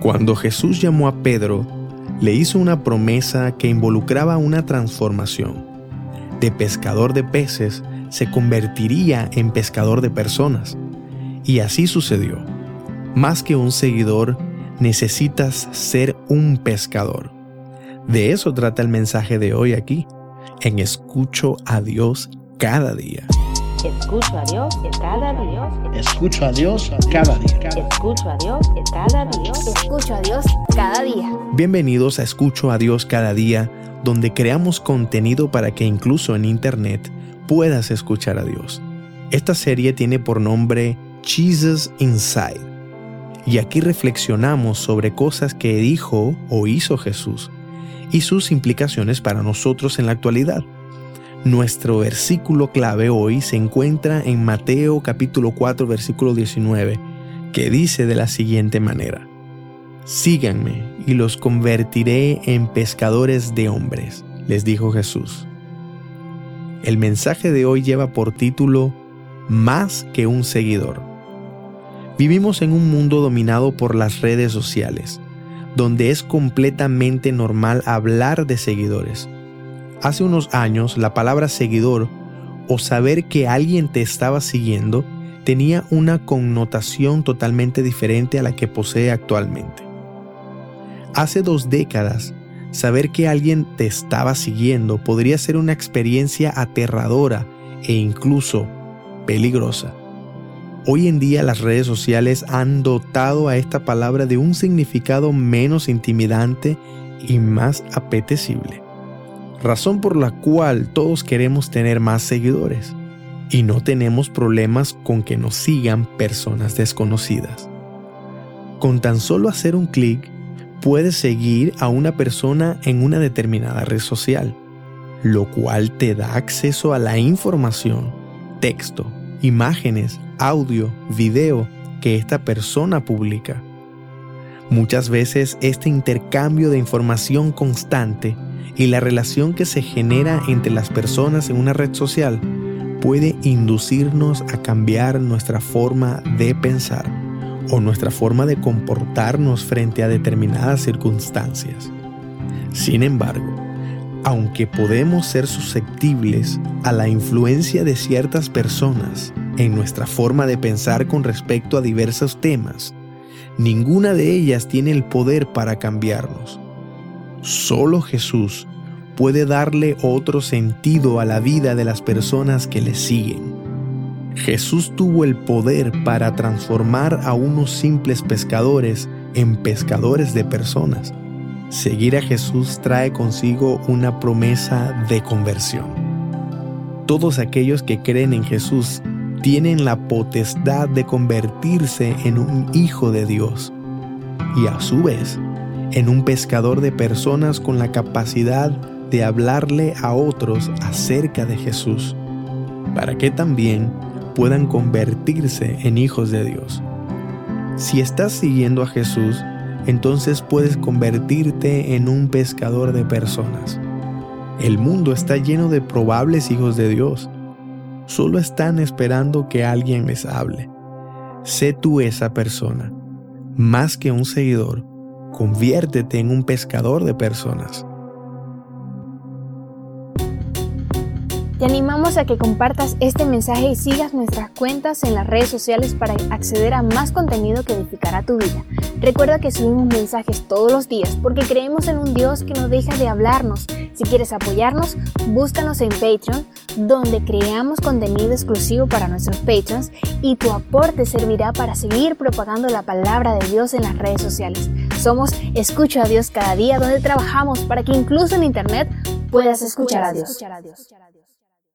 Cuando Jesús llamó a Pedro, le hizo una promesa que involucraba una transformación. De pescador de peces se convertiría en pescador de personas. Y así sucedió. Más que un seguidor, necesitas ser un pescador. De eso trata el mensaje de hoy aquí, en Escucho a Dios cada día. Escucho a Dios cada día. Escucho a Dios cada día. Escucho a Dios cada día. Escucho a Dios cada día. Bienvenidos a Escucho a Dios cada día, donde creamos contenido para que incluso en Internet puedas escuchar a Dios. Esta serie tiene por nombre Jesus Inside. Y aquí reflexionamos sobre cosas que dijo o hizo Jesús y sus implicaciones para nosotros en la actualidad. Nuestro versículo clave hoy se encuentra en Mateo capítulo 4 versículo 19, que dice de la siguiente manera, Síganme y los convertiré en pescadores de hombres, les dijo Jesús. El mensaje de hoy lleva por título Más que un seguidor. Vivimos en un mundo dominado por las redes sociales, donde es completamente normal hablar de seguidores Hace unos años la palabra seguidor o saber que alguien te estaba siguiendo tenía una connotación totalmente diferente a la que posee actualmente. Hace dos décadas, saber que alguien te estaba siguiendo podría ser una experiencia aterradora e incluso peligrosa. Hoy en día las redes sociales han dotado a esta palabra de un significado menos intimidante y más apetecible razón por la cual todos queremos tener más seguidores y no tenemos problemas con que nos sigan personas desconocidas. Con tan solo hacer un clic, puedes seguir a una persona en una determinada red social, lo cual te da acceso a la información, texto, imágenes, audio, video que esta persona publica. Muchas veces este intercambio de información constante y la relación que se genera entre las personas en una red social puede inducirnos a cambiar nuestra forma de pensar o nuestra forma de comportarnos frente a determinadas circunstancias. Sin embargo, aunque podemos ser susceptibles a la influencia de ciertas personas en nuestra forma de pensar con respecto a diversos temas, ninguna de ellas tiene el poder para cambiarnos. Solo Jesús puede darle otro sentido a la vida de las personas que le siguen. Jesús tuvo el poder para transformar a unos simples pescadores en pescadores de personas. Seguir a Jesús trae consigo una promesa de conversión. Todos aquellos que creen en Jesús tienen la potestad de convertirse en un hijo de Dios y a su vez en un pescador de personas con la capacidad de hablarle a otros acerca de Jesús, para que también puedan convertirse en hijos de Dios. Si estás siguiendo a Jesús, entonces puedes convertirte en un pescador de personas. El mundo está lleno de probables hijos de Dios. Solo están esperando que alguien les hable. Sé tú esa persona. Más que un seguidor, conviértete en un pescador de personas. Te animamos a que compartas este mensaje y sigas nuestras cuentas en las redes sociales para acceder a más contenido que edificará tu vida. Recuerda que subimos mensajes todos los días porque creemos en un Dios que no deja de hablarnos. Si quieres apoyarnos, búscanos en Patreon, donde creamos contenido exclusivo para nuestros patrons y tu aporte servirá para seguir propagando la palabra de Dios en las redes sociales. Somos Escucho a Dios cada día, donde trabajamos para que incluso en Internet puedas escuchar a Dios.